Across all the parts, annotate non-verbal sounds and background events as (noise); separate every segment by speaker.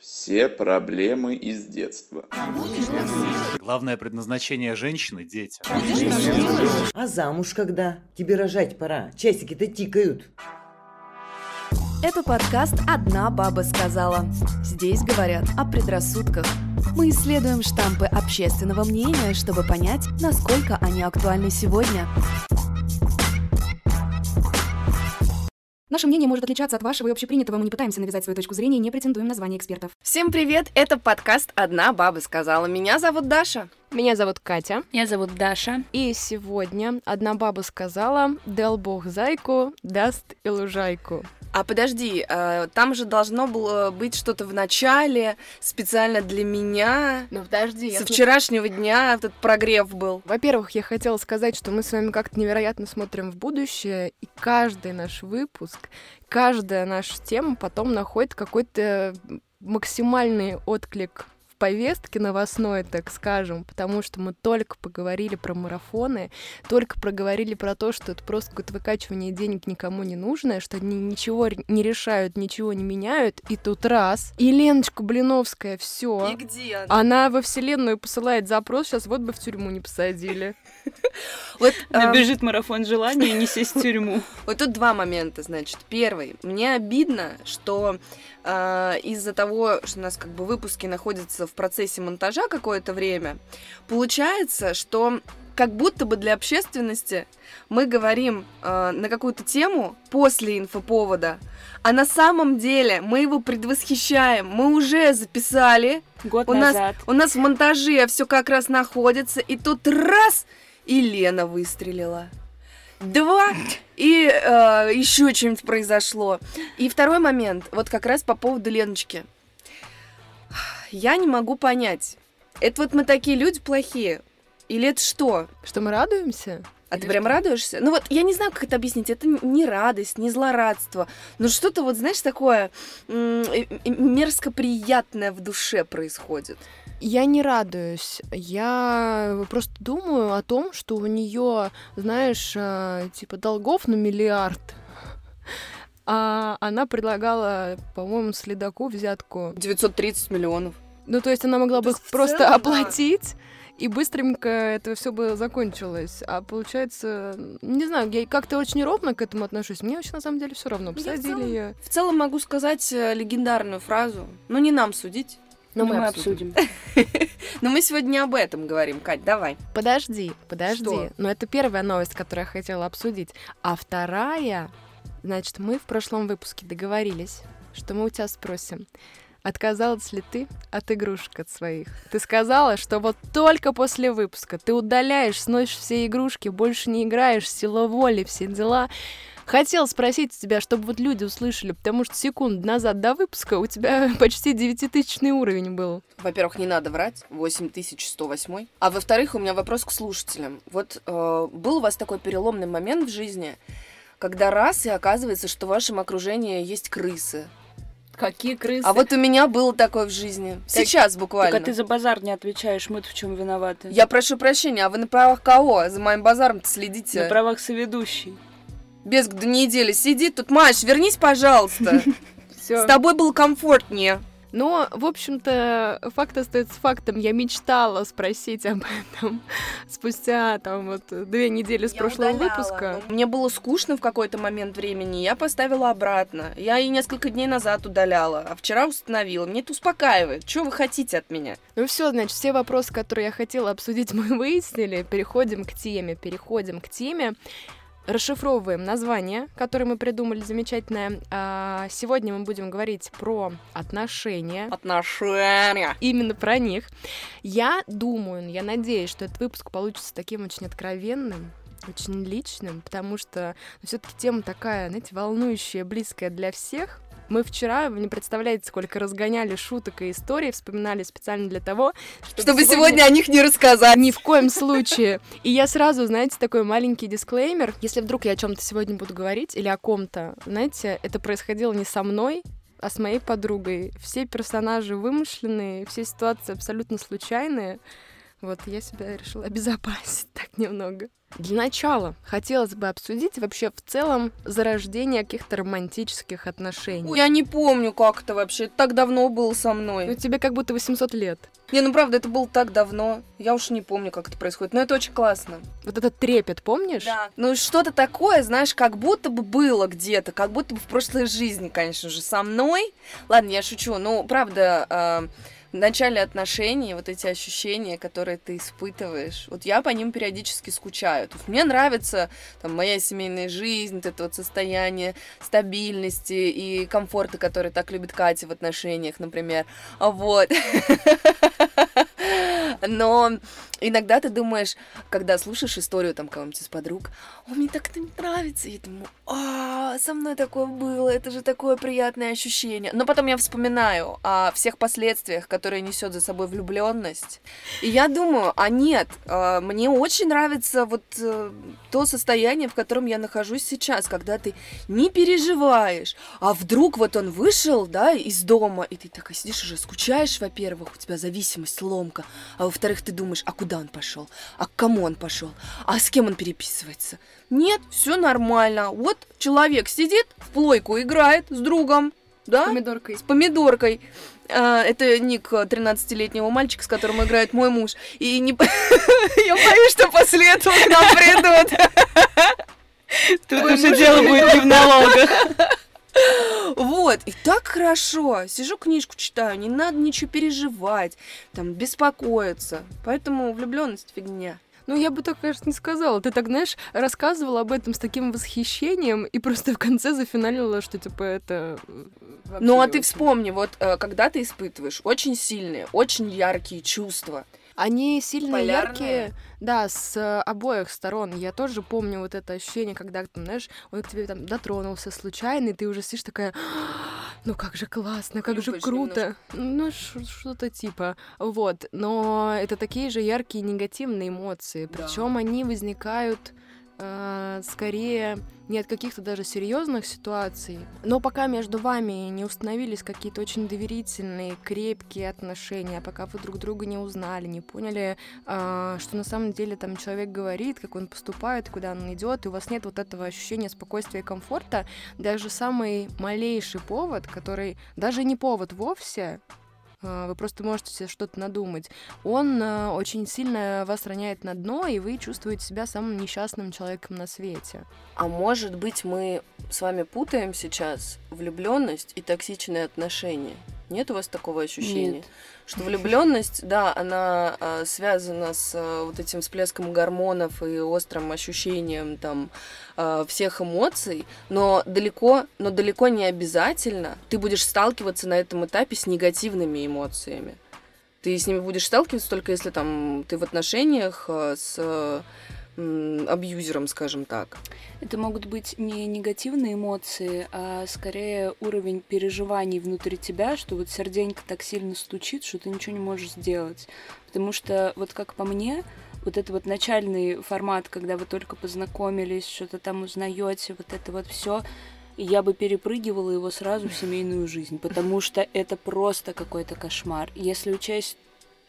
Speaker 1: Все проблемы из детства.
Speaker 2: Главное предназначение женщины – дети.
Speaker 3: А замуж когда? Тебе рожать пора. Часики-то тикают.
Speaker 4: Это подкаст «Одна баба сказала». Здесь говорят о предрассудках. Мы исследуем штампы общественного мнения, чтобы понять, насколько они актуальны сегодня.
Speaker 5: Наше мнение может отличаться от вашего и общепринятого. Мы не пытаемся навязать свою точку зрения и не претендуем на звание экспертов.
Speaker 6: Всем привет! Это подкаст «Одна баба сказала». Меня зовут Даша.
Speaker 7: Меня зовут Катя.
Speaker 8: Меня зовут Даша.
Speaker 7: И сегодня одна баба сказала, дал бог зайку, даст и лужайку.
Speaker 6: А подожди, э, там же должно было быть что-то в начале, специально для меня.
Speaker 7: Ну подожди.
Speaker 6: Со вчерашнего дня этот прогрев был.
Speaker 7: Во-первых, я хотела сказать, что мы с вами как-то невероятно смотрим в будущее, и каждый наш выпуск, каждая наша тема потом находит какой-то максимальный отклик повестки новостной, так скажем, потому что мы только поговорили про марафоны, только проговорили про то, что это просто какое-то выкачивание денег никому не нужное, что они ничего не решают, ничего не меняют, и тут раз. И Леночка Блиновская, все.
Speaker 6: И где она?
Speaker 7: Она во вселенную посылает запрос, сейчас вот бы в тюрьму не посадили. (laughs)
Speaker 8: Вот набежит марафон желания и не сесть в тюрьму. (laughs)
Speaker 6: Вот тут два момента, значит. Первый. Мне обидно, что э, из-за того, что у нас как бы выпуски находятся в процессе монтажа какое-то время, получается, что как будто бы для общественности мы говорим э, на какую-то тему после инфоповода, а на самом деле мы его предвосхищаем. Мы уже записали.
Speaker 8: Год
Speaker 6: у
Speaker 8: назад.
Speaker 6: Нас, у нас в монтаже все как раз находится, и тут раз и Лена выстрелила. Два, и э, еще что-нибудь произошло. И второй момент, вот как раз по поводу Леночки. Я не могу понять, это вот мы такие люди плохие, или это что?
Speaker 7: Что мы радуемся?
Speaker 6: А ты прям радуешься? Ну вот, я не знаю, как это объяснить. Это не радость, не злорадство. Но что-то вот, знаешь, такое мерзко приятное в душе происходит.
Speaker 7: Я не радуюсь. Я просто думаю о том, что у нее, знаешь, а, типа долгов на миллиард. (laughs) А она предлагала, по-моему, следаку взятку.
Speaker 6: 930 миллионов.
Speaker 7: Ну, то есть она могла бы их просто целом, оплатить, и быстренько это все бы закончилось. А получается, не знаю, я как-то очень ровно к этому отношусь. Мне вообще на самом деле все равно. Посадили ее.
Speaker 6: В целом могу сказать э, легендарную фразу. Но не нам судить.
Speaker 8: Но, мы, мы обсудим. (laughs)
Speaker 6: Но мы сегодня не об этом говорим, Кать, давай.
Speaker 7: Подожди, подожди. Что? Но это первая новость, которую я хотела обсудить. А вторая, значит, мы в прошлом выпуске договорились, что мы у тебя спросим, отказалась ли ты от игрушек от своих? Ты сказала, что вот только после выпуска ты удаляешь, сносишь все игрушки, больше не играешь, сила воли, все дела. Хотел спросить тебя, чтобы вот люди услышали, потому что секунд назад до выпуска у тебя (laughs) почти 9000 уровень был.
Speaker 6: Во-первых, не надо врать, 8108. А во-вторых, у меня вопрос к слушателям. Вот э, был у вас такой переломный момент в жизни, когда раз и оказывается, что в вашем окружении есть крысы,
Speaker 8: Какие крысы?
Speaker 6: А вот у меня было такое в жизни. Так, Сейчас буквально.
Speaker 8: Так а ты за базар не отвечаешь, мы-то в чем виноваты?
Speaker 6: Я прошу прощения, а вы на правах кого? За моим базаром-то следите.
Speaker 8: На правах соведущей.
Speaker 6: Без до недели сидит тут. Маш, вернись, пожалуйста. (laughs) С тобой было комфортнее.
Speaker 7: Но, в общем-то, факт остается фактом. Я мечтала спросить об этом (laughs) спустя там вот две недели с я прошлого удаляла. выпуска.
Speaker 6: Мне было скучно в какой-то момент времени, я поставила обратно. Я и несколько дней назад удаляла, а вчера установила. Мне это успокаивает. Что вы хотите от меня?
Speaker 7: Ну все, значит, все вопросы, которые я хотела обсудить, (laughs) мы выяснили. Переходим к теме, переходим к теме расшифровываем название, которое мы придумали замечательное. А, сегодня мы будем говорить про отношения.
Speaker 6: Отношения.
Speaker 7: Именно про них. Я думаю, я надеюсь, что этот выпуск получится таким очень откровенным, очень личным, потому что ну, все-таки тема такая, знаете, волнующая, близкая для всех. Мы вчера, вы не представляете, сколько разгоняли шуток и историй, вспоминали специально для того,
Speaker 6: чтобы, чтобы сегодня... сегодня о них не рассказать.
Speaker 7: Ни в коем случае. И я сразу, знаете, такой маленький дисклеймер. Если вдруг я о чем-то сегодня буду говорить или о ком-то, знаете, это происходило не со мной, а с моей подругой. Все персонажи вымышленные, все ситуации абсолютно случайные. Вот я себя решила (laughs) обезопасить так немного. Для начала хотелось бы обсудить вообще в целом зарождение каких-то романтических отношений.
Speaker 6: Ой, я не помню, как это вообще. Это так давно было со мной.
Speaker 7: Ну, тебе как будто 800 лет.
Speaker 6: Не, ну правда, это было так давно. Я уж не помню, как это происходит. Но это очень классно.
Speaker 7: Вот этот трепет, помнишь?
Speaker 6: Да. Ну что-то такое, знаешь, как будто бы было где-то, как будто бы в прошлой жизни, конечно же, со мной. Ладно, я шучу. Ну, правда, э, в начале отношений вот эти ощущения, которые ты испытываешь, вот я по ним периодически скучаю. То есть мне нравится там моя семейная жизнь, вот это вот состояние стабильности и комфорта, который так любит Катя в отношениях, например. Вот. (laughs) Но иногда ты думаешь, когда слушаешь историю там кого-нибудь из подруг, о, мне так это нравится, я думаю, а, со мной такое было, это же такое приятное ощущение. Но потом я вспоминаю о всех последствиях, которые несет за собой влюбленность. И я думаю, а нет, а, мне очень нравится вот э, то состояние, в котором я нахожусь сейчас, когда ты не переживаешь, а вдруг вот он вышел, да, из дома, и ты такая сидишь уже, скучаешь, во-первых, у тебя зависимость, ломка, а во-вторых, ты думаешь, а куда он пошел, а к кому он пошел, а с кем он переписывается. Нет, все нормально. Вот человек сидит, в плойку играет с другом, да?
Speaker 7: С помидоркой.
Speaker 6: С помидоркой. А, это ник 13-летнего мальчика, с которым играет мой муж. И не... (laughs) я боюсь, что после этого к нам придут.
Speaker 8: Тут уже дело будет не в налогах.
Speaker 6: Вот, и так хорошо. Сижу, книжку читаю, не надо ничего переживать, там, беспокоиться. Поэтому влюбленность фигня.
Speaker 7: Ну, я бы так, конечно, не сказала. Ты так, знаешь, рассказывала об этом с таким восхищением и просто в конце зафиналила, что, типа, это...
Speaker 6: Ну, а ты вспомни, вот, э, когда ты испытываешь очень сильные, очень яркие чувства,
Speaker 7: они сильно
Speaker 6: Полярные.
Speaker 7: яркие, да, с обоих сторон. Я тоже помню вот это ощущение, когда, там, знаешь, он к тебе там дотронулся случайно, и ты уже сидишь такая, ну как же классно, как же
Speaker 6: Хлюпаешь
Speaker 7: круто. Ну, ш- что-то типа. Вот. Но это такие же яркие негативные эмоции.
Speaker 6: Да.
Speaker 7: Причем они возникают скорее не от каких-то даже серьезных ситуаций. Но пока между вами не установились какие-то очень доверительные, крепкие отношения, пока вы друг друга не узнали, не поняли, а, что на самом деле там человек говорит, как он поступает, куда он идет, и у вас нет вот этого ощущения спокойствия и комфорта, даже самый малейший повод, который даже не повод вовсе, вы просто можете себе что-то надумать. Он а, очень сильно вас роняет на дно, и вы чувствуете себя самым несчастным человеком на свете.
Speaker 6: А может быть, мы с вами путаем сейчас влюбленность и токсичные отношения? Нет у вас такого ощущения?
Speaker 8: Нет.
Speaker 6: Что влюбленность, да, она а, связана с а, вот этим всплеском гормонов и острым ощущением там а, всех эмоций, но далеко, но далеко не обязательно ты будешь сталкиваться на этом этапе с негативными эмоциями. Ты с ними будешь сталкиваться только если там ты в отношениях с абьюзером, скажем так.
Speaker 8: Это могут быть не негативные эмоции, а скорее уровень переживаний внутри тебя, что вот серденько так сильно стучит, что ты ничего не можешь сделать. Потому что, вот как по мне, вот это вот начальный формат, когда вы только познакомились, что-то там узнаете, вот это вот все, я бы перепрыгивала его сразу в семейную жизнь, потому что это просто какой-то кошмар. Если учесть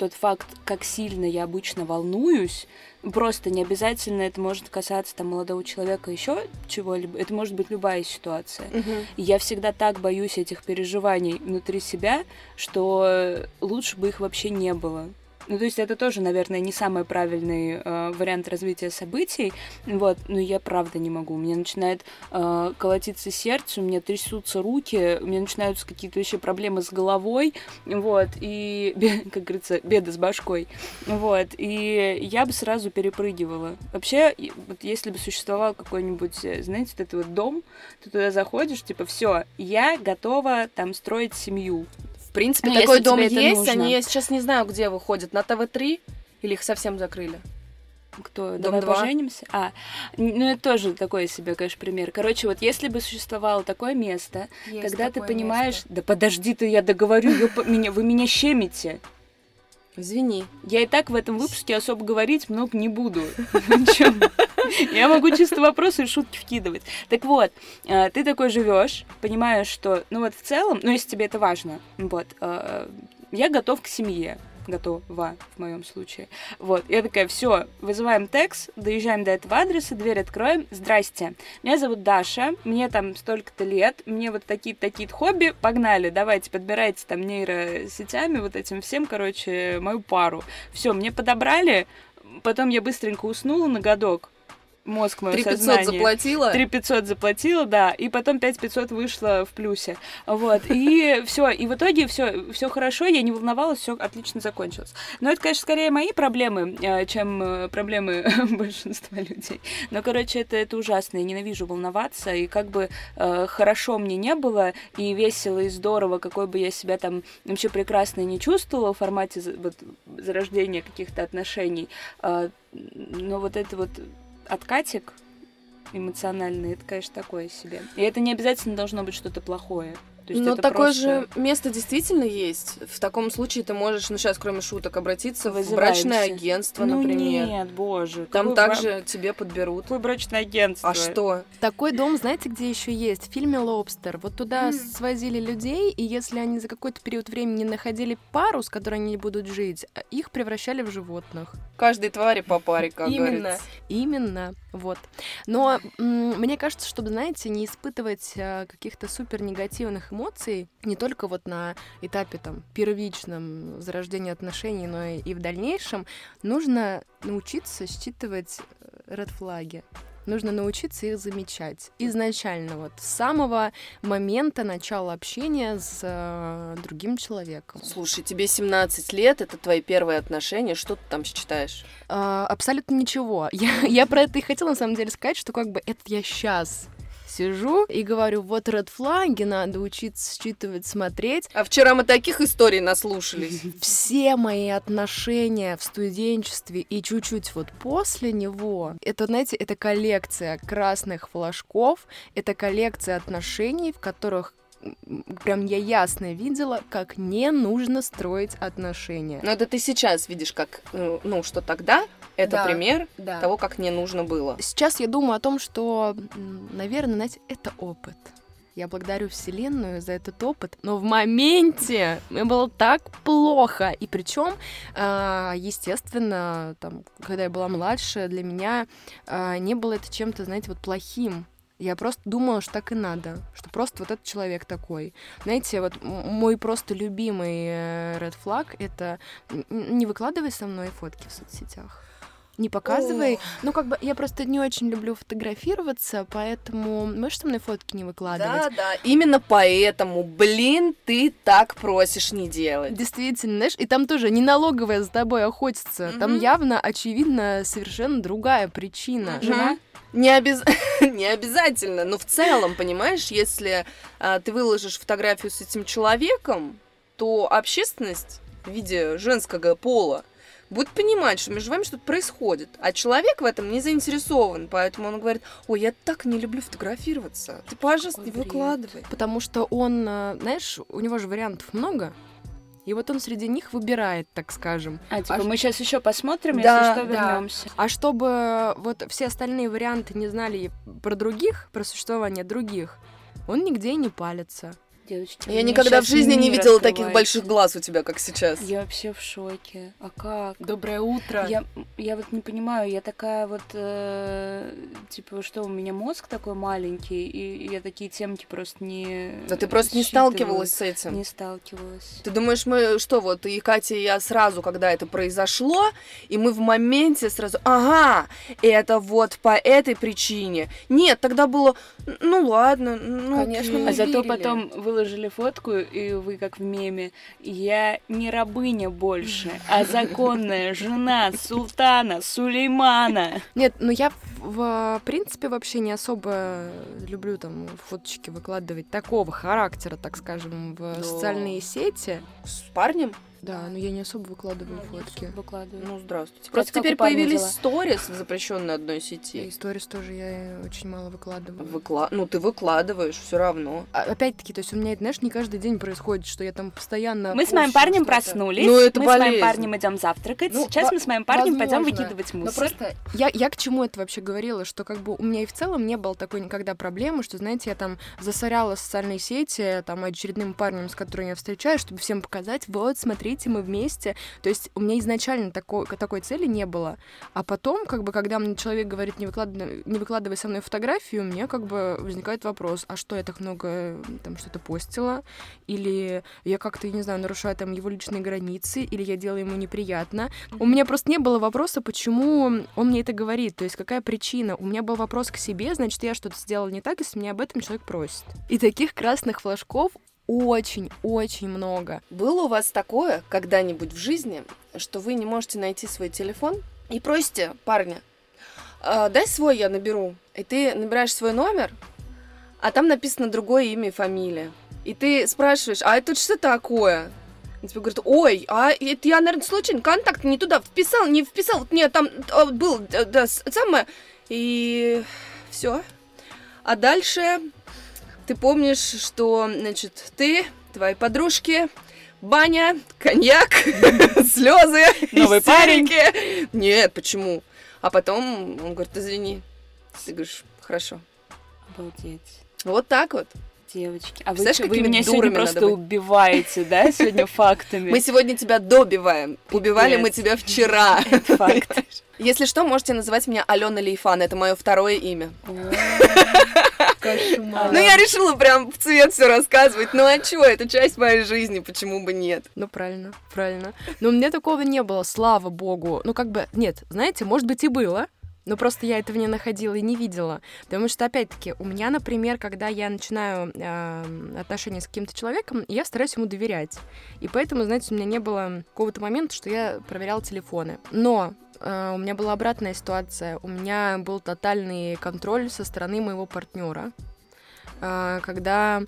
Speaker 8: тот факт, как сильно я обычно волнуюсь, просто не обязательно это может касаться там молодого человека еще чего-либо, это может быть любая ситуация. И я всегда так боюсь этих переживаний внутри себя, что лучше бы их вообще не было. Ну, то есть это тоже, наверное, не самый правильный э, вариант развития событий, вот, но я правда не могу. У меня начинает э, колотиться сердце, у меня трясутся руки, у меня начинаются какие-то еще проблемы с головой, вот, и, (laughs) как говорится, беды с башкой, вот, и я бы сразу перепрыгивала. Вообще, вот если бы существовал какой-нибудь, э, знаете, вот этот вот дом, ты туда заходишь, типа, все, я готова там строить семью,
Speaker 6: принципе,
Speaker 8: Ну,
Speaker 6: такой дом есть.
Speaker 8: нужно.
Speaker 6: Они, я сейчас не знаю, где выходят. На ТВ-3 или их совсем закрыли?
Speaker 8: Кто?
Speaker 6: Дом
Speaker 8: Давай
Speaker 6: два?
Speaker 8: поженимся? А, ну это тоже такой себе, конечно, пример. Короче, вот если бы существовало такое место, когда ты понимаешь... Да подожди ты, я договорю, меня, вы меня щемите.
Speaker 6: Извини.
Speaker 8: Я и так в этом выпуске особо говорить много не буду. (laughs) Я могу чисто вопросы и шутки вкидывать. Так вот, э, ты такой живешь, понимаешь, что, ну вот в целом, ну если тебе это важно, вот, э, я готов к семье. Готова в моем случае. Вот, я такая, все, вызываем текст, доезжаем до этого адреса, дверь откроем. Здрасте, меня зовут Даша, мне там столько-то лет, мне вот такие-то такие хобби, погнали, давайте, подбирайте там нейросетями, вот этим всем, короче, мою пару. Все, мне подобрали, потом я быстренько уснула на годок, мозг мое
Speaker 6: 3 500
Speaker 8: сознание.
Speaker 6: заплатила?
Speaker 8: 3 500 заплатила, да, и потом 5 500 вышло в плюсе. Вот, и (laughs) все, и в итоге все все хорошо, я не волновалась, все отлично закончилось. Но это, конечно, скорее мои проблемы, э, чем э, проблемы (laughs) большинства людей. Но, короче, это, это ужасно, я ненавижу волноваться, и как бы э, хорошо мне не было, и весело, и здорово, какой бы я себя там вообще прекрасно не чувствовала в формате вот, зарождения каких-то отношений, э, но вот это вот откатик эмоциональный, это, конечно, такое себе. И это не обязательно должно быть что-то плохое. То есть
Speaker 6: Но такое
Speaker 8: просто...
Speaker 6: же место действительно есть. В таком случае ты можешь, ну сейчас, кроме шуток, обратиться в
Speaker 8: Вызываемся.
Speaker 6: брачное агентство,
Speaker 8: ну,
Speaker 6: например.
Speaker 8: нет, боже.
Speaker 6: Там
Speaker 8: какое бра-
Speaker 6: также тебе подберут.
Speaker 8: Какое брачное агентство?
Speaker 6: А что?
Speaker 7: Такой дом, знаете, где еще есть? В фильме «Лобстер». Вот туда свозили людей, и если они за какой-то период времени находили пару, с которой они будут жить, а их превращали в животных.
Speaker 6: Каждой твари по паре, как
Speaker 7: Именно.
Speaker 6: говорится.
Speaker 7: Именно, вот. Но м, мне кажется, чтобы, знаете, не испытывать а, каких-то супер негативных эмоций, не только вот на этапе там первичном зарождения отношений, но и, в дальнейшем, нужно научиться считывать ред флаги. Нужно научиться их замечать изначально, вот с самого момента начала общения с э, другим человеком.
Speaker 6: Слушай, тебе 17 лет, это твои первые отношения, что ты там считаешь?
Speaker 7: А, абсолютно ничего. Я, я про это и хотела на самом деле сказать, что как бы это я сейчас сижу и говорю, вот ред флаги надо учиться считывать, смотреть.
Speaker 6: А вчера мы таких историй наслушались. (laughs)
Speaker 7: Все мои отношения в студенчестве и чуть-чуть вот после него, это, знаете, это коллекция красных флажков, это коллекция отношений, в которых прям я ясно видела, как не нужно строить отношения.
Speaker 6: Но это ты сейчас видишь, как, э, ну, что тогда, это
Speaker 7: Да,
Speaker 6: пример
Speaker 7: да.
Speaker 6: того, как не нужно было.
Speaker 7: Сейчас я думаю о том, что, наверное, знаете, это опыт. Я благодарю Вселенную за этот опыт, но в моменте мне было так плохо. И причем, естественно, там, когда я была младше, для меня а, не было это чем-то, знаете, вот плохим. Я просто думала, что так и надо, что просто вот этот человек такой. Знаете, вот мой просто любимый э, red flag — это не выкладывай со мной фотки в соцсетях. Не показывай. Ну, как бы я просто не очень люблю фотографироваться, поэтому можешь со мной фотки не выкладывать.
Speaker 6: Да, да, именно поэтому, блин, ты так просишь не делать.
Speaker 7: Действительно, знаешь, и там тоже не налоговая за тобой охотится. Там
Speaker 6: Мгм.
Speaker 7: явно, очевидно, совершенно другая причина.
Speaker 6: Жена? Не, обяз- (laughs) не обязательно, но в целом, понимаешь, если а, ты выложишь фотографию с этим человеком, то общественность в виде женского пола будет понимать, что между вами что-то происходит. А человек в этом не заинтересован, поэтому он говорит, ой, я так не люблю фотографироваться. Ты, пожалуйста, не
Speaker 8: бред.
Speaker 6: выкладывай.
Speaker 7: Потому что он, э, знаешь, у него же вариантов много. И вот он среди них выбирает, так скажем.
Speaker 8: А, типа,
Speaker 7: А
Speaker 8: мы сейчас еще посмотрим,
Speaker 6: Да,
Speaker 8: если что,
Speaker 7: да.
Speaker 8: вернемся.
Speaker 7: А чтобы вот все остальные варианты не знали про других, про существование других, он нигде и не палится.
Speaker 8: Девочки,
Speaker 6: Я никогда в жизни не видела таких больших глаз у тебя, как сейчас.
Speaker 8: Я вообще в шоке. А как?
Speaker 7: Доброе утро.
Speaker 8: Я, я вот не понимаю, я такая вот, э, типа, что у меня мозг такой маленький, и я такие темки просто не
Speaker 6: Да ты просто не сталкивалась с этим.
Speaker 8: Не сталкивалась.
Speaker 6: Ты думаешь, мы что, вот и Катя, и я сразу, когда это произошло, и мы в моменте сразу, ага, это вот по этой причине. Нет, тогда было, ну ладно, ну
Speaker 7: Конечно, мы
Speaker 8: А зато потом выложили фотку, и вы как в меме. Я не рабыня больше, а законная жена султана Сулеймана.
Speaker 7: Нет, ну я в, принципе вообще не особо люблю там фоточки выкладывать такого характера, так скажем, в
Speaker 6: Да.
Speaker 7: социальные сети.
Speaker 6: С парнем?
Speaker 7: Да, но я не особо выкладываю фотки.
Speaker 8: Выкладываю.
Speaker 6: Ну, здравствуйте. Просто
Speaker 8: как
Speaker 6: теперь появились
Speaker 8: дела?
Speaker 6: сторис в запрещенной одной
Speaker 7: И
Speaker 6: сети.
Speaker 7: сторис тоже я очень мало выкладываю.
Speaker 6: Выкла... Ну, ты выкладываешь все равно.
Speaker 7: А- Опять-таки, то есть у меня, это, знаешь, не каждый день происходит, что я там постоянно...
Speaker 8: Мы с моим парнем
Speaker 7: что-то.
Speaker 8: проснулись.
Speaker 6: Ну, это
Speaker 8: мы с моим
Speaker 6: болезнь.
Speaker 8: парнем идем завтракать.
Speaker 7: Ну,
Speaker 8: Сейчас мы с моим парнем пойдем
Speaker 7: возможно.
Speaker 8: выкидывать
Speaker 7: Но
Speaker 8: мусор.
Speaker 7: просто я, я к чему это вообще говорила, что как бы у меня и в целом не было такой никогда проблемы, что, знаете, я там засоряла социальные сети там очередным парнем, с которым я встречаюсь, чтобы всем показать, вот, смотрите, поговорить, и мы вместе. То есть у меня изначально такой, такой цели не было. А потом, как бы, когда мне человек говорит, не выкладывай, не выкладывай со мной фотографию, у меня как бы возникает вопрос, а что я так много там что-то постила? Или я как-то, не знаю, нарушаю там его личные границы, или я делаю ему неприятно. У меня просто не было вопроса, почему он мне это говорит, то есть какая причина. У меня был вопрос к себе, значит, я что-то сделала не так, если меня об этом человек просит. И таких красных флажков очень-очень много.
Speaker 6: Было у вас такое когда-нибудь в жизни, что вы не можете найти свой телефон и просите парня, «А, дай свой, я наберу. И ты набираешь свой номер, а там написано другое имя и фамилия. И ты спрашиваешь, а это что такое? И тебе говорят, ой, а это я, наверное, случайно контакт не туда вписал, не вписал, нет, там а, был, да, самое, и все. А дальше ты помнишь, что, значит, ты, твои подружки, баня, коньяк, (laughs) слезы,
Speaker 7: Новый парень.
Speaker 6: Нет, почему? А потом он говорит, извини. Ты говоришь, хорошо.
Speaker 8: Обалдеть.
Speaker 6: Вот так вот.
Speaker 8: Девочки, а вы, чё, вы меня сегодня просто
Speaker 6: быть?
Speaker 8: убиваете, да, сегодня фактами?
Speaker 6: Мы сегодня тебя добиваем. Убивали мы тебя вчера. (laughs)
Speaker 8: Факт.
Speaker 6: Если что, можете называть меня Алена Лейфан. Это мое второе имя.
Speaker 8: Кошмар.
Speaker 6: Ну, я решила прям в цвет все рассказывать. Ну, а чё, это часть моей жизни, почему бы нет?
Speaker 7: Ну, правильно, правильно. Но у меня такого не было, слава богу. Ну, как бы, нет, знаете, может быть и было, но просто я этого не находила и не видела. Потому что, опять-таки, у меня, например, когда я начинаю э, отношения с каким-то человеком, я стараюсь ему доверять. И поэтому, знаете, у меня не было какого-то момента, что я проверяла телефоны. Но у меня была обратная ситуация. У меня был тотальный контроль со стороны моего партнера, э, когда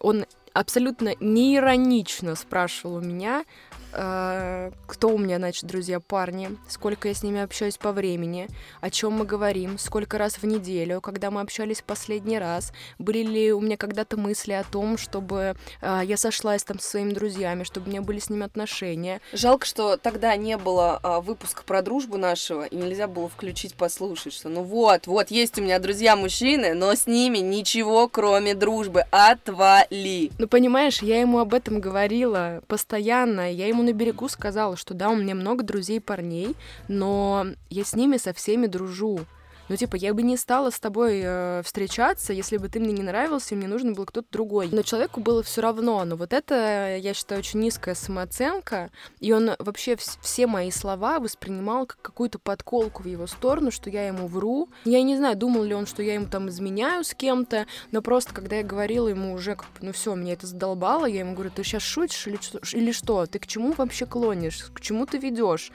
Speaker 7: он абсолютно неиронично спрашивал у меня, кто у меня, значит, друзья парни, сколько я с ними общаюсь по времени, о чем мы говорим, сколько раз в неделю, когда мы общались в последний раз, были ли у меня когда-то мысли о том, чтобы э, я сошлась там со своими друзьями, чтобы у меня были с ними отношения.
Speaker 6: Жалко, что тогда не было а, выпуска про дружбу нашего, и нельзя было включить, послушать, что ну вот, вот, есть у меня друзья-мужчины, но с ними ничего, кроме дружбы. Отвали!
Speaker 7: Ну, понимаешь, я ему об этом говорила постоянно. Я ему на берегу сказала, что да, у меня много друзей парней, но я с ними со всеми дружу. Ну, типа, я бы не стала с тобой э, встречаться, если бы ты мне не нравился, и мне нужен был кто-то другой. Но человеку было все равно. Но вот это, я считаю, очень низкая самооценка. И он вообще вс- все мои слова воспринимал как какую-то подколку в его сторону, что я ему вру. Я не знаю, думал ли он, что я ему там изменяю с кем-то, но просто, когда я говорила ему уже, как ну все, меня это задолбало, я ему говорю, ты сейчас шутишь или? Или что? Ты к чему вообще клонишь? К чему ты ведешь?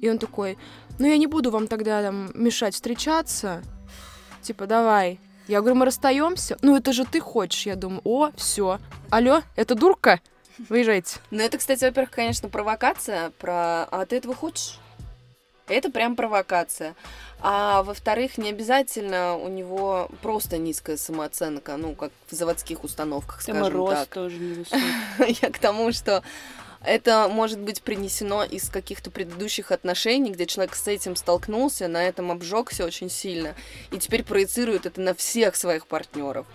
Speaker 7: И он такой, ну я не буду вам тогда там мешать встречаться. Типа, давай. Я говорю, мы расстаемся. Ну это же ты хочешь. Я думаю, о, все. Алло, это дурка? Выезжайте. (laughs)
Speaker 6: Ну, это, кстати, во-первых, конечно, провокация про «а ты этого хочешь?» Это прям провокация. А во-вторых, не обязательно у него просто низкая самооценка, ну, как в заводских установках,
Speaker 8: Там
Speaker 6: скажем
Speaker 8: рост
Speaker 6: так.
Speaker 8: тоже невысокий. (laughs)
Speaker 6: Я к тому, что это может быть принесено из каких-то предыдущих отношений, где человек с этим столкнулся, на этом обжегся очень сильно, и теперь проецирует это на всех своих партнеров.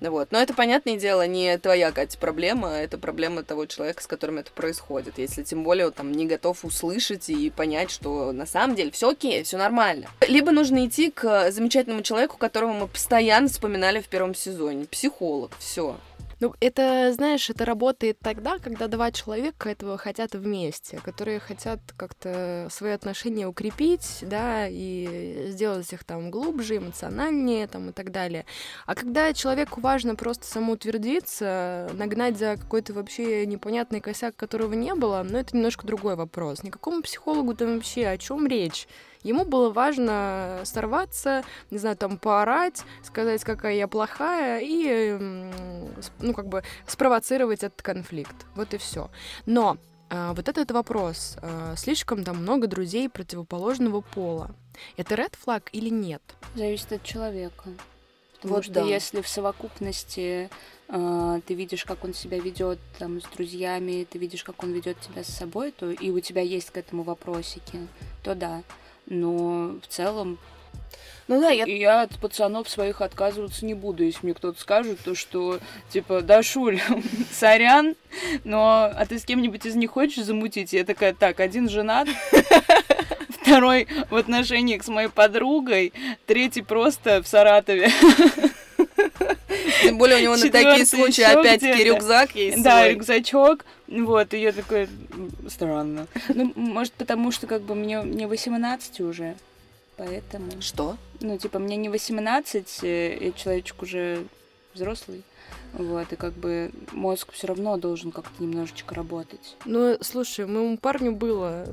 Speaker 6: Вот. Но это, понятное дело, не твоя, Катя, проблема, это проблема того человека, с которым это происходит. Если тем более он там не готов услышать и понять, что на самом деле все окей, все нормально. Либо нужно идти к замечательному человеку, которого мы постоянно вспоминали в первом сезоне. Психолог, все.
Speaker 7: Ну, это, знаешь, это работает тогда, когда два человека этого хотят вместе, которые хотят как-то свои отношения укрепить, да, и сделать их там глубже, эмоциональнее, там, и так далее. А когда человеку важно просто самоутвердиться, нагнать за какой-то вообще непонятный косяк, которого не было, ну, это немножко другой вопрос. Никакому психологу там вообще о чем речь? Ему было важно сорваться, не знаю, там поорать, сказать, какая я плохая, и, ну, как бы спровоцировать этот конфликт. Вот и все. Но а, вот этот вопрос. а, слишком там много друзей противоположного пола. Это ред флаг или нет?
Speaker 8: Зависит от человека. Потому
Speaker 6: Вот
Speaker 8: что
Speaker 6: да.
Speaker 8: если в совокупности э, ты видишь, как он себя ведет там с друзьями, ты видишь, как он ведет тебя с собой, то и у тебя есть к этому вопросики, то да. Но в целом
Speaker 6: Ну да, я...
Speaker 8: Я от пацанов своих отказываться не буду, если мне кто-то скажет, то что, типа, да, Шуль, (laughs) сорян, но а ты с кем-нибудь из них хочешь замутить? Я такая, так, один женат, (laughs) второй в отношениях с моей подругой, третий просто в Саратове. (laughs)
Speaker 6: Тем более у него на такие случаи опять-таки рюкзак есть
Speaker 8: Да, рюкзачок. Вот, и я такая, «М, странно. Ну, может, потому что как бы мне не 18 уже, поэтому...
Speaker 6: Что?
Speaker 8: Ну, типа, мне не 18, э, и человечек уже взрослый. Вот, и как бы мозг все равно должен как-то немножечко работать.
Speaker 7: Ну, слушай, моему парню было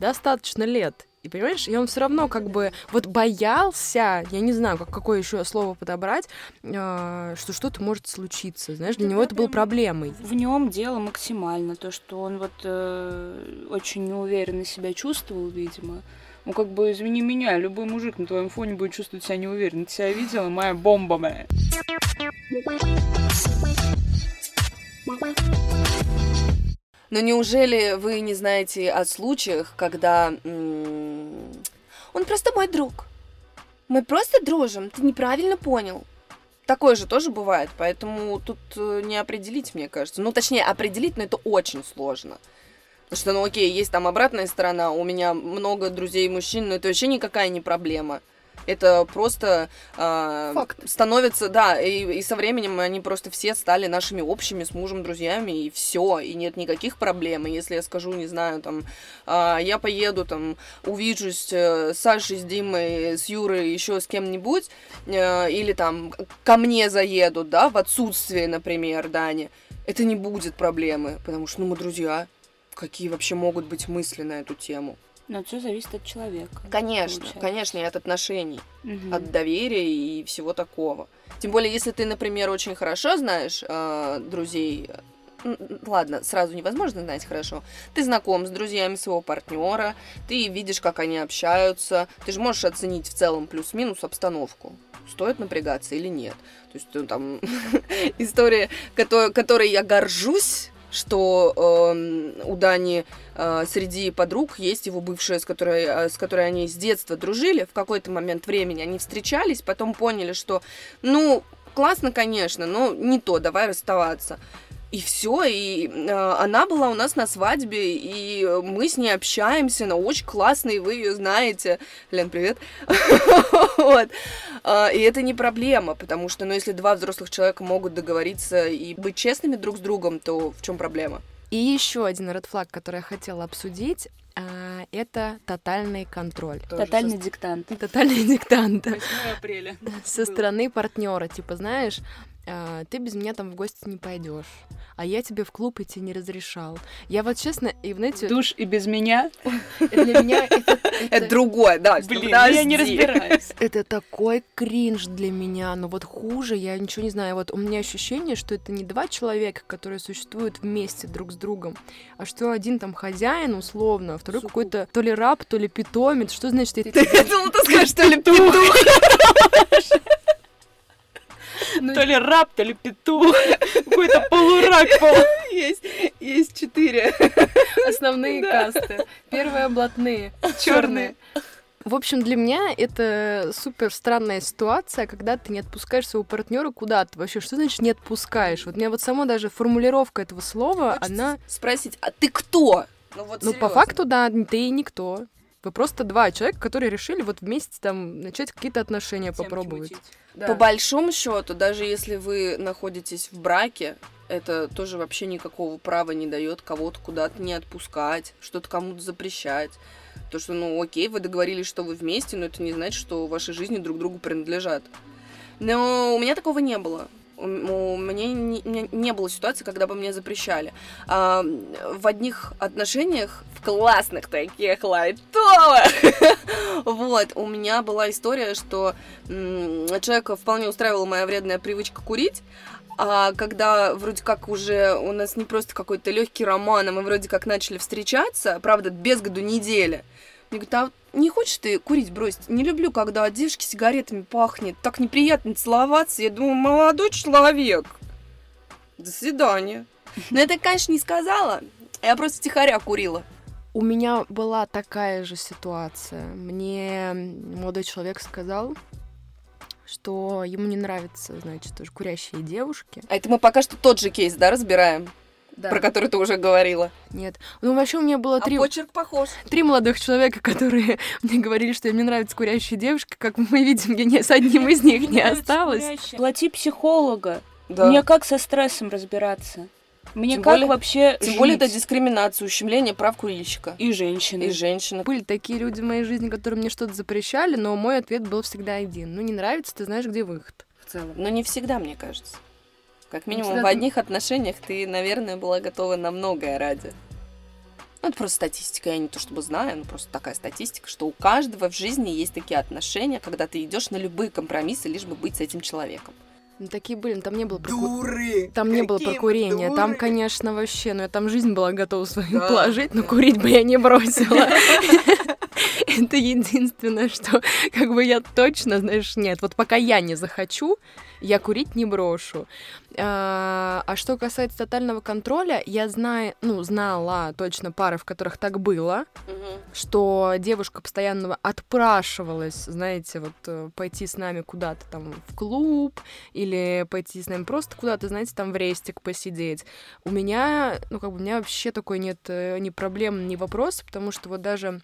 Speaker 7: достаточно лет. И понимаешь, и он все равно как бы вот боялся, я не знаю, как, какое еще слово подобрать, а, что что-то может случиться. Знаешь, для
Speaker 8: Да,
Speaker 7: него это было проблемой.
Speaker 8: В нем дело максимально, то, что он вот э, очень неуверенно себя чувствовал, видимо. Ну, как бы, извини меня, любой мужик на твоем фоне будет чувствовать себя неуверенно. Ты себя видела, моя бомба, моя.
Speaker 6: Но неужели вы не знаете о случаях, когда он просто мой друг? Мы просто дружим, ты неправильно понял. Такое же тоже бывает, поэтому тут э, не определить, мне кажется. Ну, точнее, определить, но это очень сложно. Потому что, ну окей, есть там обратная сторона, у меня много друзей мужчин, но это вообще никакая не проблема. Это просто а,
Speaker 7: Факт.
Speaker 6: становится, да, и, и со временем они просто все стали нашими общими с мужем друзьями, и все, и нет никаких проблем. И если я скажу, не знаю, там, а, я поеду, там, увижусь э, с Сашей, с Димой, с Юрой, еще с кем-нибудь, э, или там ко мне заедут, да, в отсутствие, например, Дани, это не будет проблемы, потому что, ну, мы друзья. Какие вообще могут быть мысли на эту тему?
Speaker 8: Но все зависит от человека.
Speaker 6: Конечно,
Speaker 8: получается.
Speaker 6: конечно, и от отношений,
Speaker 8: Мгм.
Speaker 6: от доверия и всего такого. Тем более, если ты, например, очень хорошо знаешь э, друзей, м, ладно, сразу невозможно знать хорошо. Ты знаком с друзьями своего партнера, ты видишь, как они общаются, ты же можешь оценить в целом плюс-минус обстановку. Стоит напрягаться или нет. То есть, ну, там (laughs) история, которой я горжусь, что эм, у Дани э, среди подруг есть его бывшая, с которой, э, с которой они с детства дружили. В какой-то момент времени они встречались, потом поняли, что, ну, классно, конечно, но не то, давай расставаться. И все, и э, она была у нас на свадьбе, и мы с ней общаемся, она очень классная, и вы ее знаете. Лен, привет. (laughs) Вот. А, И это не проблема, потому что, ну, если два взрослых человека могут договориться и быть честными друг с другом, то в чем проблема?
Speaker 7: И еще один red flag, который я хотела обсудить, а, это тотальный контроль.
Speaker 8: Тотальный диктант.
Speaker 7: Тотальный диктант
Speaker 8: 8 апреля.
Speaker 7: со стороны партнера. Типа, знаешь, ты без меня там в гости не пойдешь, а я тебе в клуб идти не разрешал. Я вот честно, и знаете,
Speaker 8: Душ и без меня. (laughs)
Speaker 7: для меня (laughs) это,
Speaker 6: другое, да.
Speaker 8: Блин, ну я не разбираюсь. (laughs)
Speaker 7: это такой кринж для меня. Но вот хуже, я ничего не знаю. Вот у меня ощущение, что это не два человека, которые существуют вместе друг с другом, а что один там хозяин условно, а второй какой-то то ли раб, то ли питомец. Что значит?
Speaker 6: Я думала, ты скажешь, что ли, петух.
Speaker 8: То ли раб, то ли петух. Какой-то полурак. полу-
Speaker 6: Есть, есть четыре.
Speaker 7: Основные касты. Первые блатные, черные. В общем, для меня это супер странная ситуация, когда ты не отпускаешь своего партнера куда-то. Вообще, что значит не отпускаешь? Вот у меня вот сама даже формулировка этого слова, она...
Speaker 6: Спросить, а ты кто? Ну, вот
Speaker 7: Ну, по факту, да, ты и никто. Вы просто два человека, которые решили вот вместе там начать какие-то отношения
Speaker 8: Темки
Speaker 7: попробовать.
Speaker 8: мутить.
Speaker 6: По большому счету, даже если вы находитесь в браке, это тоже вообще никакого права не дает кого-то куда-то не отпускать, что-то кому-то запрещать. То, что, ну, окей, вы договорились, что вы вместе, но это не значит, что ваши жизни друг другу принадлежат. Но у меня такого не было. У меня не, меня не было ситуации, когда бы мне запрещали. А, в одних отношениях, в классных таких лайтовых, (laughs) вот, у меня была история, что человека вполне устраивала моя вредная привычка курить, а когда вроде как уже у нас не просто какой-то легкий роман, а мы вроде как начали встречаться, правда, без году неделя, мне говорят, а не хочешь ты курить бросить? Не люблю, когда от девушки сигаретами пахнет. Так неприятно целоваться. Я думаю, молодой человек. До свидания. Но я так, конечно, не сказала. Я просто тихоря курила.
Speaker 7: У меня была такая же ситуация. Мне молодой человек сказал, что ему не нравятся, значит, тоже курящие девушки.
Speaker 6: А это мы пока что тот же кейс, да, разбираем?
Speaker 7: Да.
Speaker 6: Про который ты уже говорила.
Speaker 7: Нет. Ну, вообще у меня было три,
Speaker 6: А почерк похож.
Speaker 7: три молодых человека, которые (laughs) мне говорили, что им не нравятся курящие девушки. Как мы видим, я ни с одним из них не осталась.
Speaker 8: Плати психолога.
Speaker 6: Да.
Speaker 8: Мне как со стрессом разбираться? Мне
Speaker 6: Тем
Speaker 8: как
Speaker 6: более-
Speaker 8: вообще
Speaker 6: Тем более это
Speaker 8: жить?
Speaker 6: дискриминация, ущемление прав курильщика.
Speaker 8: и женщины.
Speaker 6: И женщины.
Speaker 7: Были такие люди в моей жизни, которые мне что-то запрещали, но мой ответ был всегда один. Ну, не нравится, ты знаешь, где выход.
Speaker 6: в целом. Но не всегда, мне кажется. Как минимум,
Speaker 7: всегда
Speaker 6: в одних отношениях ты, наверное, была готова на многое ради. Ну, это просто статистика, я не то чтобы знаю, но просто такая статистика, что у каждого в жизни есть такие отношения, когда ты идешь на любые компромиссы, лишь бы быть с этим человеком.
Speaker 7: Ну, такие были, но там не было про ку-
Speaker 3: Дуры!
Speaker 7: Там не было
Speaker 3: Какие
Speaker 7: про курение.
Speaker 3: вы
Speaker 7: Там,
Speaker 3: дуры!
Speaker 7: конечно, вообще, ну я там жизнь была готова свою
Speaker 3: Да.
Speaker 7: положить, но курить бы я не бросила. (laughs) (laughs) Это единственное, что как бы я точно, знаешь, нет, вот пока я не захочу, я курить не брошу. А а что касается тотального контроля, я знаю, ну, знала точно пары, в которых так было, что девушка постоянно отпрашивалась, знаете, вот э, пойти с нами куда-то там в клуб или пойти с нами просто куда-то, знаете, там в рестик посидеть. У меня, ну, как бы у меня вообще такой нет э, ни проблем, ни вопроса, потому что вот даже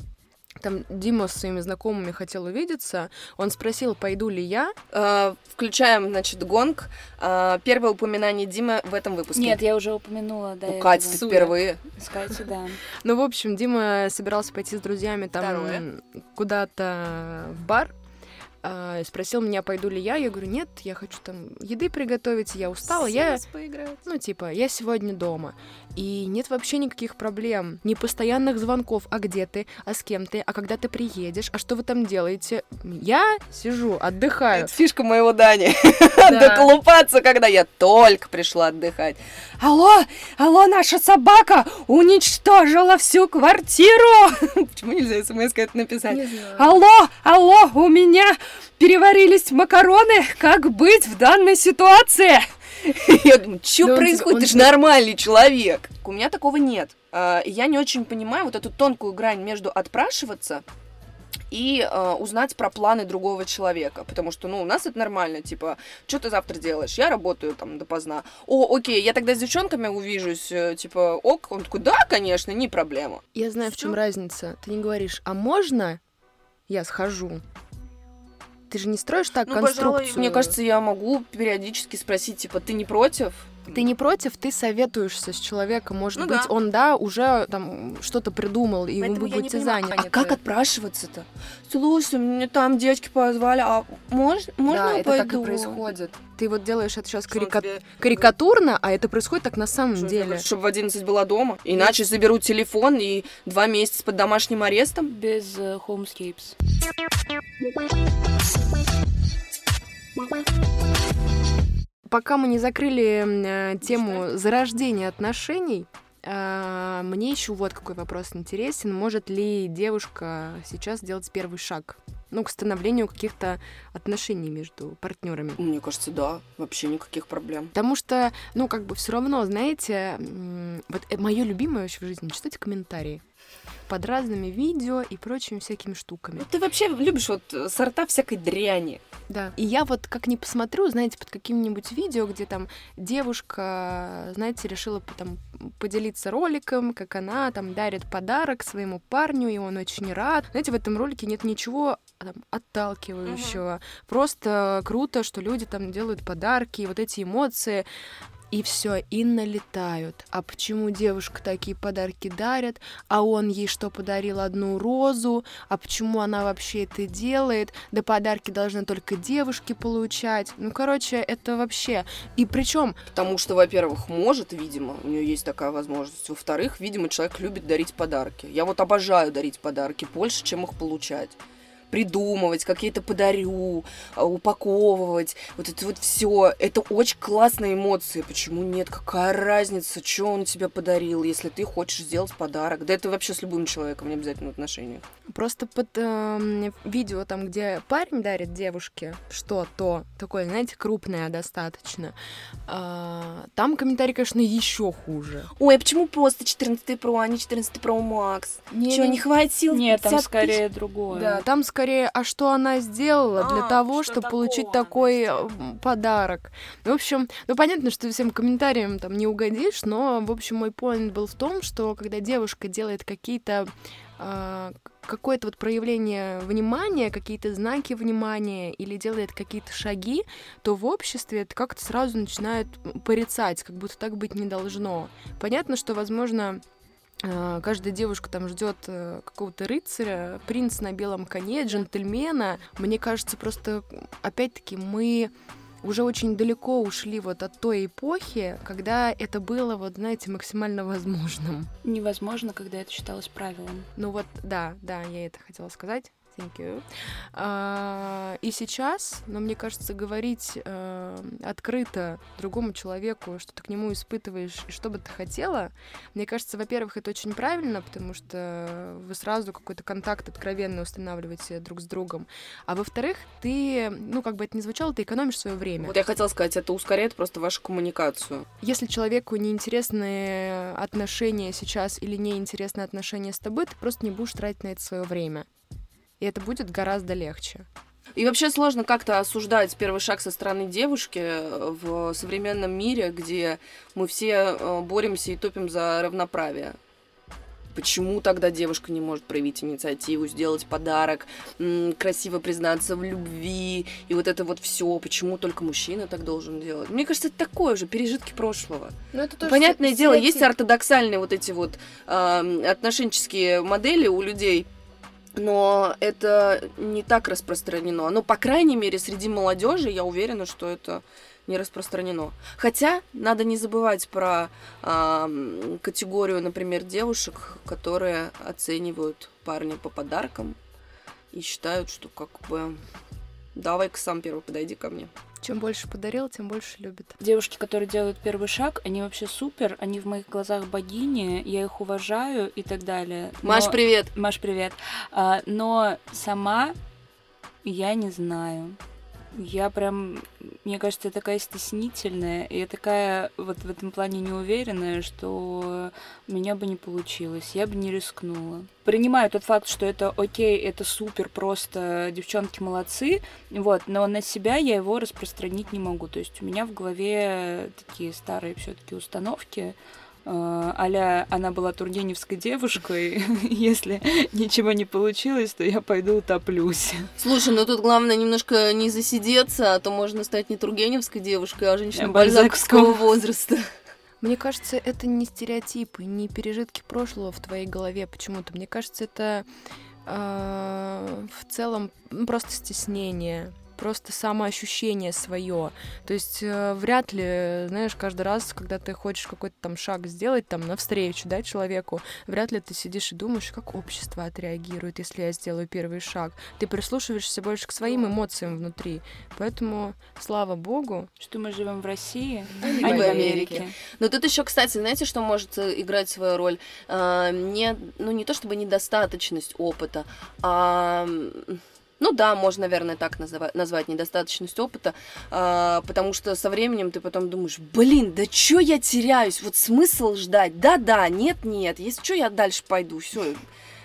Speaker 7: там Дима с своими знакомыми хотел увидеться, он спросил, пойду ли я,
Speaker 6: Э, Включаем, значит, гонг. Э, Первое упоминание Димы в этом выпуске.
Speaker 8: Нет, я уже упомянула, да.
Speaker 6: У Кати ты впервые.
Speaker 8: С Катей, да. (laughs)
Speaker 7: Ну, в общем, Дима собирался пойти с друзьями там куда-то в бар. и спросил меня, пойду ли я. Я говорю, нет, я хочу там еды приготовить, я устала. Я, ну, типа, я сегодня дома. И нет вообще никаких проблем. Ни постоянных звонков. А где ты? А с кем ты? А когда ты приедешь? А что вы там делаете? Я сижу, отдыхаю.
Speaker 6: Это фишка моего Дани.
Speaker 7: Да. (laughs)
Speaker 6: Доколупаться, когда я только пришла отдыхать. Алло, алло, наша собака уничтожила всю квартиру. (laughs) Почему нельзя смс это написать?
Speaker 7: Не.
Speaker 6: Алло, алло, у меня переварились макароны. Как быть в данной ситуации? (laughs) Я думаю, что
Speaker 7: Да он
Speaker 6: происходит? Ты же
Speaker 7: тебе-
Speaker 6: нормальный человек. У меня такого нет. А, Я не очень понимаю вот эту тонкую грань между отпрашиваться и э, узнать про планы другого человека. Потому что, ну, у нас это нормально, типа, что ты завтра делаешь? Я работаю там допоздна. О, окей, я тогда с девчонками увижусь, э, типа, ок. Он такой, да, конечно, не проблема.
Speaker 7: Я знаю, в чем
Speaker 6: Всё.
Speaker 7: разница. Ты не говоришь, а можно я схожу? Ты же не строишь так
Speaker 6: Ну,
Speaker 7: конструкцию.
Speaker 6: пожалуй, мне кажется, я могу периодически спросить, типа, ты не против?
Speaker 7: Ты не против, ты советуешься с человеком. Может
Speaker 6: Ну
Speaker 7: быть,
Speaker 6: да.
Speaker 7: он, да, уже там что-то придумал, и
Speaker 6: Поэтому
Speaker 7: вы будете заняты.
Speaker 6: А как отпрашиваться-то? Слушай, мне там девочки позвали, а мож- можно
Speaker 7: Да,
Speaker 6: я
Speaker 7: это так и
Speaker 6: пойду?
Speaker 7: происходит. Ты вот делаешь это сейчас карика-
Speaker 6: тебе-
Speaker 7: карикатурно, а это происходит так на самом
Speaker 6: Что,
Speaker 7: деле.
Speaker 6: Чтобы в 11 была дома. Иначе заберут телефон и два месяца под домашним арестом.
Speaker 8: Без э, homescapes.
Speaker 7: Пока мы не закрыли э, тему зарождения отношений, э, мне еще вот какой вопрос интересен. Может ли девушка сейчас сделать первый шаг? Ну, к становлению каких-то отношений между партнерами.
Speaker 6: Мне кажется, да, вообще никаких проблем.
Speaker 7: Потому что, ну, как бы все равно, знаете, вот мое любимое вообще в жизни читать комментарии под разными видео и прочими всякими штуками.
Speaker 6: Ну, ты вообще любишь вот э, сорта всякой дряни.
Speaker 7: Да. И я вот как не посмотрю, знаете, под каким-нибудь видео, где там девушка, знаете, решила там поделиться роликом, как она там дарит подарок своему парню, и он очень рад. Знаете, в этом ролике нет ничего а, там, отталкивающего. Просто круто, что люди там делают подарки, и вот эти эмоции. И все, и налетают. А почему девушка такие подарки дарят? А он ей что подарил одну розу? А почему она вообще это делает? Да подарки должны только девушки получать. Ну, короче, это вообще. И причем,
Speaker 6: Потому что, во-первых, может, видимо, у нее есть такая возможность. Во-вторых, видимо, человек любит дарить подарки. Я вот обожаю дарить подарки больше, чем их получать. Придумывать, как я это подарю, а, упаковывать, вот это вот все. Это очень классные эмоции. Почему нет? Какая разница, что он тебе подарил, если ты хочешь сделать подарок? Да это вообще с любым человеком, не обязательно в отношениях.
Speaker 7: Просто под э, видео там, где парень дарит девушке что-то такое, знаете, крупное достаточно, э, там комментарий, конечно, еще хуже.
Speaker 6: Ой, а почему просто 14 Pro, а не 14 Pro Max?
Speaker 7: Не,
Speaker 6: Что, не хватило?
Speaker 8: Нет, там
Speaker 6: 50
Speaker 8: скорее
Speaker 6: тысяч?
Speaker 8: другое.
Speaker 7: Да, там скорее, а что она сделала для
Speaker 6: А,
Speaker 7: того,
Speaker 6: что
Speaker 7: чтобы получить такой подарок. В общем, ну понятно, что всем комментариям там не угодишь, но, в общем, мой поинт был в том, что когда девушка делает какие-то а, какое-то вот проявление внимания, какие-то знаки внимания или делает какие-то шаги, то в обществе это как-то сразу начинают порицать, как будто так быть не должно. Понятно, что, возможно, каждая девушка там ждет какого-то рыцаря, принца на белом коне, джентльмена. Мне кажется, просто, опять-таки, мы уже очень далеко ушли вот от той эпохи, когда это было, вот, знаете, максимально возможным.
Speaker 8: Невозможно, когда это считалось правилом.
Speaker 7: Ну вот, да, да, я это хотела сказать. Thank you. А, и сейчас, но мне кажется, говорить э, открыто другому человеку, что ты к нему испытываешь и что бы ты хотела, мне кажется, во-первых, это очень правильно, потому что вы сразу какой-то контакт откровенно устанавливаете друг с другом. А во-вторых, ты, ну, как бы это ни звучало, ты экономишь свое время.
Speaker 6: Вот я хотела сказать, это ускоряет просто вашу коммуникацию.
Speaker 7: Если человеку неинтересны отношения сейчас или неинтересны отношения с тобой, ты просто не будешь тратить на это свое время. И это будет гораздо легче.
Speaker 6: И вообще сложно как-то осуждать первый шаг со стороны девушки в современном мире, где мы все э, боремся и топим за равноправие. Почему тогда девушка не может проявить инициативу, сделать подарок, красиво признаться в любви и вот это вот все? Почему только мужчина так должен делать? Мне кажется, это такое же пережитки прошлого.
Speaker 7: Ну, это
Speaker 6: Понятное дело, есть ортодоксальные вот эти вот э, отношенческие модели у людей, но это не так распространено. Ну, по крайней мере, среди молодежи я уверена, что это не распространено. Хотя надо не забывать про а, категорию, например, девушек, которые оценивают парня по подаркам и считают, что как бы давай-ка сам первый подойди ко мне.
Speaker 7: Чем больше подарил, тем больше любит.
Speaker 8: Девушки, которые делают первый шаг, они вообще супер, они в моих глазах богини, я их уважаю и так далее.
Speaker 6: Маш,
Speaker 8: Но-
Speaker 6: привет!
Speaker 8: Маш, привет. А, но сама я не знаю. Я прям, мне кажется, я такая стеснительная, и я такая вот в этом плане неуверенная, что у меня бы не получилось, я бы не рискнула. Принимаю тот факт, что это окей, это супер, просто девчонки молодцы, вот, но на себя я его распространить не могу. То есть у меня в голове такие старые все-таки установки, э, а она была тургеневской девушкой, (laughs) если ничего не получилось, то я пойду утоплюсь.
Speaker 6: Слушай, ну тут главное немножко не засидеться, а то можно стать не Тургеневской девушкой, а женщиной
Speaker 8: Э,
Speaker 6: бальзаковского
Speaker 8: бальзаковского.
Speaker 6: возраста.
Speaker 7: Мне кажется, это не стереотипы, не пережитки прошлого в твоей голове почему-то. Мне кажется, это э, в целом ну, просто стеснение просто самоощущение свое. То есть э, вряд ли, знаешь, каждый раз, когда ты хочешь какой-то там шаг сделать, там, навстречу, да, человеку, вряд ли ты сидишь и думаешь, как общество отреагирует, если я сделаю первый шаг. Ты прислушиваешься больше к своим эмоциям внутри. Поэтому, слава богу,
Speaker 8: Что мы живем в России,
Speaker 6: А не в. Америке. Но тут еще, кстати, знаете, что может э, играть свою роль? А, не, ну, не то чтобы недостаточность опыта, а... Ну да, можно, наверное, так называть, назвать недостаточность опыта, а, потому что со временем ты потом думаешь, блин, да чё я теряюсь? Вот смысл ждать? Да-да, нет-нет, если что, я дальше пойду, все.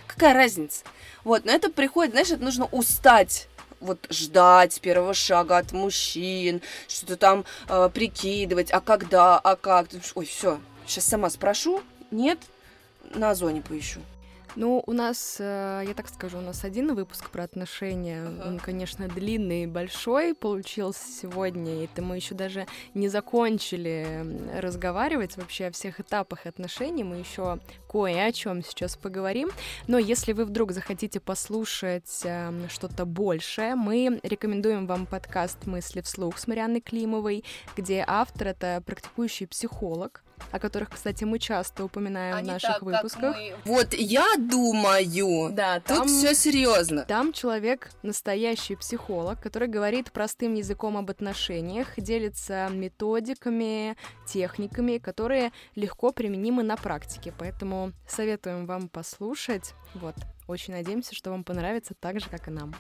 Speaker 6: Какая разница? Вот, но это приходит, знаешь, это нужно устать вот ждать первого шага от мужчин, что-то там э, прикидывать, а когда, а как. Ой, все, сейчас сама спрошу, нет, на озоне поищу.
Speaker 7: Ну, у нас, э, я так скажу, у нас один выпуск про отношения.
Speaker 6: Ага.
Speaker 7: Он, конечно, длинный и большой получился сегодня. И это мы еще даже не закончили разговаривать вообще о всех этапах отношений. Мы еще кое о чем сейчас поговорим. Но если вы вдруг захотите послушать эм, что-то большее, мы рекомендуем вам подкаст «Мысли вслух» с Марианной Климовой, где автор — это практикующий психолог. О которых, кстати, мы часто упоминаем в наших выпусках. Мы...
Speaker 6: Вот я думаю,
Speaker 7: да,
Speaker 6: там, тут все серьезно.
Speaker 7: Там человек настоящий психолог, который говорит простым языком об отношениях, делится методиками, техниками, которые легко применимы на практике. Поэтому советуем вам послушать. Вот, очень надеемся, что вам понравится так же, как и нам.